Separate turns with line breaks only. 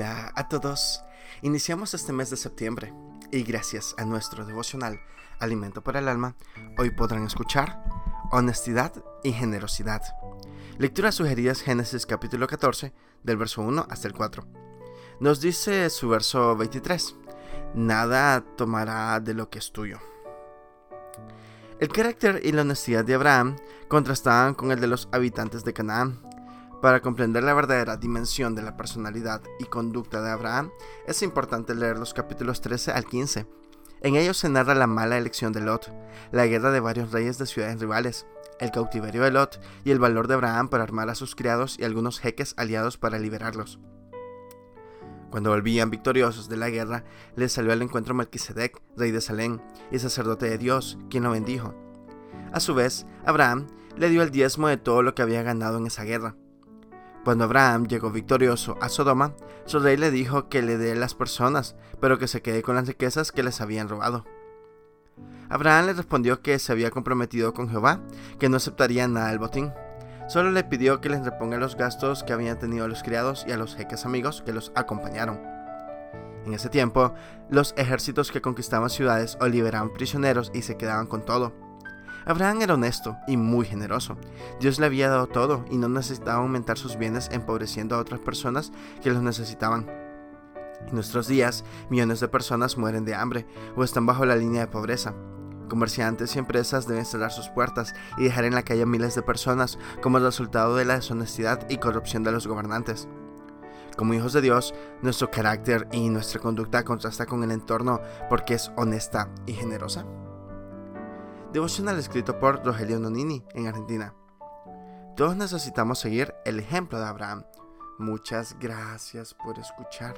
Hola a todos. Iniciamos este mes de septiembre y gracias a nuestro devocional Alimento para el Alma, hoy podrán escuchar honestidad y generosidad. Lecturas sugeridas Génesis capítulo 14 del verso 1 hasta el 4. Nos dice su verso 23, nada tomará de lo que es tuyo. El carácter y la honestidad de Abraham contrastaban con el de los habitantes de Canaán para comprender la verdadera dimensión de la personalidad y conducta de Abraham, es importante leer los capítulos 13 al 15. En ellos se narra la mala elección de Lot, la guerra de varios reyes de ciudades rivales, el cautiverio de Lot y el valor de Abraham para armar a sus criados y algunos jeques aliados para liberarlos. Cuando volvían victoriosos de la guerra, les salió al encuentro Melquisedec, rey de Salem, y sacerdote de Dios, quien lo bendijo. A su vez, Abraham le dio el diezmo de todo lo que había ganado en esa guerra. Cuando Abraham llegó victorioso a Sodoma, su rey le dijo que le dé las personas, pero que se quede con las riquezas que les habían robado. Abraham le respondió que se había comprometido con Jehová, que no aceptaría nada del botín. Solo le pidió que les reponga los gastos que habían tenido los criados y a los jeques amigos que los acompañaron. En ese tiempo, los ejércitos que conquistaban ciudades o liberaban prisioneros y se quedaban con todo. Abraham era honesto y muy generoso. Dios le había dado todo y no necesitaba aumentar sus bienes empobreciendo a otras personas que los necesitaban. En nuestros días, millones de personas mueren de hambre o están bajo la línea de pobreza. Comerciantes y empresas deben cerrar sus puertas y dejar en la calle a miles de personas como resultado de la deshonestidad y corrupción de los gobernantes. Como hijos de Dios, nuestro carácter y nuestra conducta contrasta con el entorno porque es honesta y generosa devocional escrito por Rogelio Nonini en Argentina. Todos necesitamos seguir el ejemplo de Abraham. Muchas gracias por escuchar.